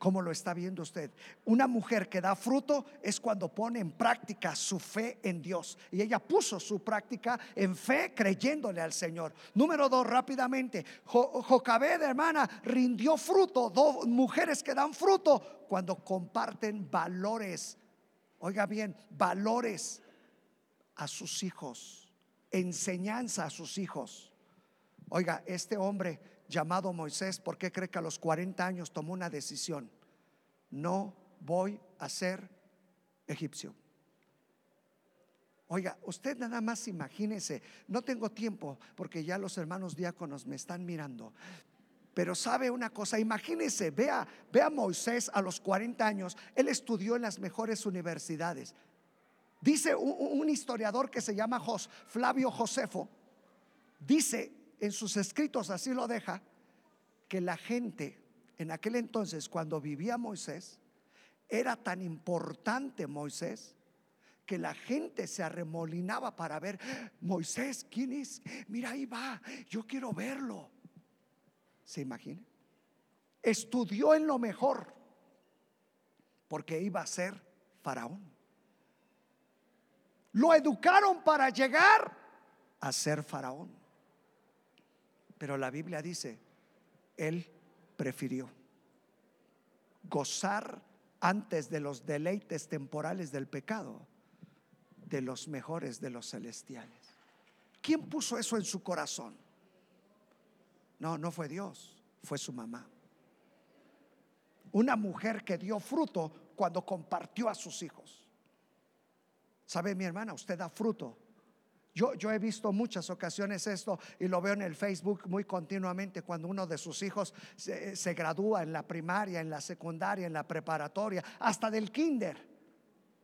Speaker 1: ¿Cómo lo está viendo usted? Una mujer que da fruto es cuando pone en práctica su fe en Dios. Y ella puso su práctica en fe creyéndole al Señor. Número dos, rápidamente. Jocabed, hermana, rindió fruto. Dos mujeres que dan fruto cuando comparten valores oiga bien, valores a sus hijos, enseñanza a sus hijos. Oiga, este hombre llamado Moisés, ¿por qué cree que a los 40 años tomó una decisión? No voy a ser egipcio. Oiga, usted nada más imagínese, no tengo tiempo porque ya los hermanos diáconos me están mirando, pero sabe una cosa, imagínese, vea, vea a Moisés a los 40 años, él estudió en las mejores universidades. Dice un, historiador que se llama Flavio Josefo, dice en sus escritos, así lo deja, que la gente en aquel entonces, cuando vivía Moisés, era tan importante Moisés que la gente se arremolinaba para ver, Moisés, ¿quién es? Mira, ahí va, yo quiero verlo. ¿Se imagina? Estudió en lo mejor porque iba a ser faraón. Lo educaron para llegar a ser faraón. Pero la Biblia dice, él prefirió gozar antes de los deleites temporales del pecado, de los mejores de los celestiales. ¿Quién puso eso en su corazón? No, no fue Dios, fue su mamá. una mujer que dio fruto cuando compartió a sus hijos. ¿Sabe mi hermana? Usted da fruto. Yo, he visto muchas ocasiones esto y lo veo en el Facebook muy continuamente cuando uno de sus hijos se, gradúa en la primaria, en la secundaria, en la preparatoria, hasta del kinder.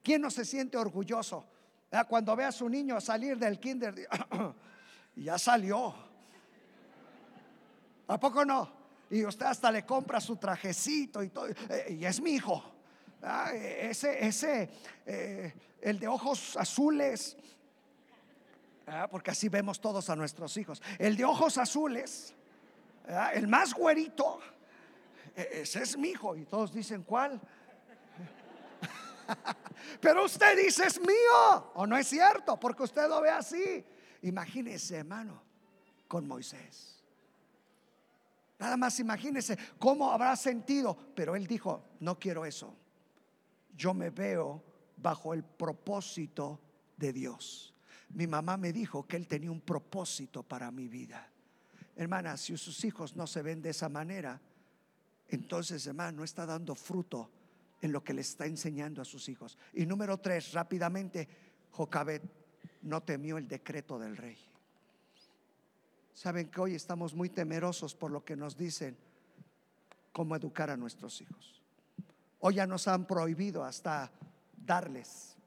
Speaker 1: ¿Quién no se siente orgulloso? Cuando ve a su niño salir del kinder, *coughs* ya salió. ¿A poco no? Y usted hasta le compra su trajecito y todo. Eh, y es mi hijo. Ese, ese, eh, el de ojos azules. Porque así vemos todos a nuestros hijos. El de ojos azules, el más güerito, e, ese es mi hijo. Y todos dicen, ¿cuál? *laughs* Pero usted dice es mío, o no es cierto, porque usted lo ve así. Imagínese, hermano, con Moisés. Nada más imagínese cómo habrá sentido. Pero él dijo, no quiero eso. Yo me veo bajo el propósito de Dios. Mi mamá me dijo que él tenía un propósito para mi vida. Hermana, si sus hijos no se ven de esa manera, entonces, hermano, no está dando fruto en lo que le está enseñando a sus hijos. Y número tres, rápidamente, Jocabet no temió el decreto del rey. Saben que hoy estamos muy temerosos por lo que nos dicen cómo educar a nuestros hijos. Hoy ya nos han prohibido hasta darles.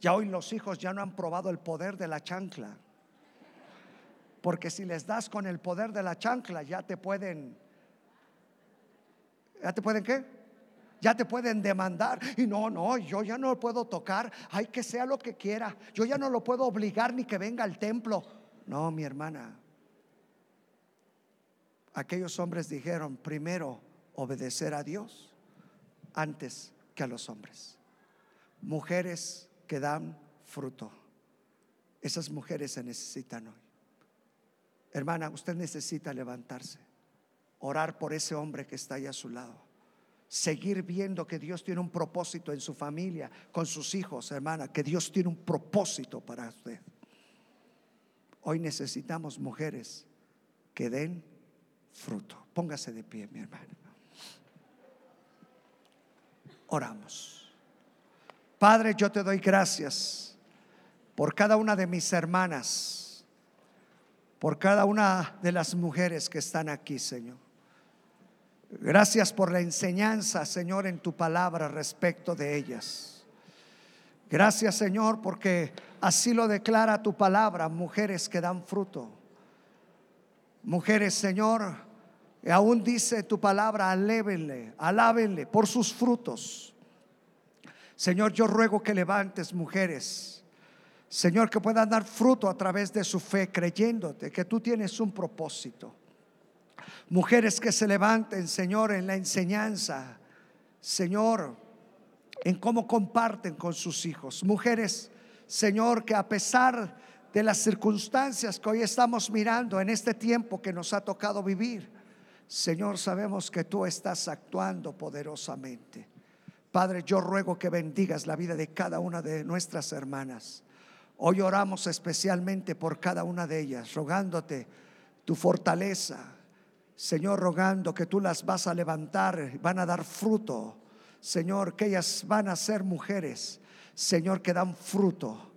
Speaker 1: Ya hoy los hijos ya no han probado el poder de la chancla. Porque si les das con el poder de la chancla, ya te pueden ¿Ya te pueden qué? Ya te pueden demandar. Y no, no, yo ya no lo puedo tocar. Hay que sea lo que quiera. Yo ya no lo puedo obligar ni que venga al templo. No, mi hermana. Aquellos hombres dijeron, primero obedecer a Dios antes que a los hombres. Mujeres que dan fruto. Esas mujeres se necesitan hoy. Hermana, usted necesita levantarse orar por ese hombre que está ahí a su lado. Seguir viendo que Dios tiene un propósito en su familia, con sus hijos, hermana, que Dios tiene un propósito para usted. Hoy necesitamos mujeres que den fruto. Póngase de pie, mi hermana. Oramos. Padre, yo te doy gracias por cada una de mis hermanas, por cada una de las mujeres que están aquí, Señor. Gracias por la enseñanza, Señor, en tu palabra respecto de ellas. Gracias, Señor, porque así lo declara tu palabra, mujeres que dan fruto. Mujeres, Señor, aún dice tu palabra, alébenle, alábenle por sus frutos. Señor, yo ruego que levantes mujeres, Señor, que puedan dar fruto a través de su fe, creyéndote que tú tienes un propósito. Mujeres que se levanten, Señor, en la enseñanza, Señor, en cómo comparten con sus hijos. Mujeres, Señor, que a pesar de las circunstancias que hoy estamos mirando en este tiempo que nos ha tocado vivir, Señor, sabemos que tú estás actuando poderosamente. Padre, yo ruego que bendigas la vida de cada una de nuestras hermanas. Hoy oramos especialmente por cada una de ellas, rogándote tu fortaleza, Señor, rogando que tú las vas a levantar, van a dar fruto. Señor, que ellas van a ser mujeres, Señor, que dan fruto.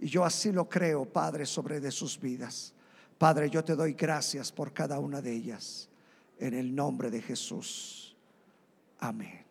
Speaker 1: Y yo así lo creo, Padre, sobre de sus vidas. Padre, yo te doy gracias por cada una de ellas. En el nombre de Jesús. Amén.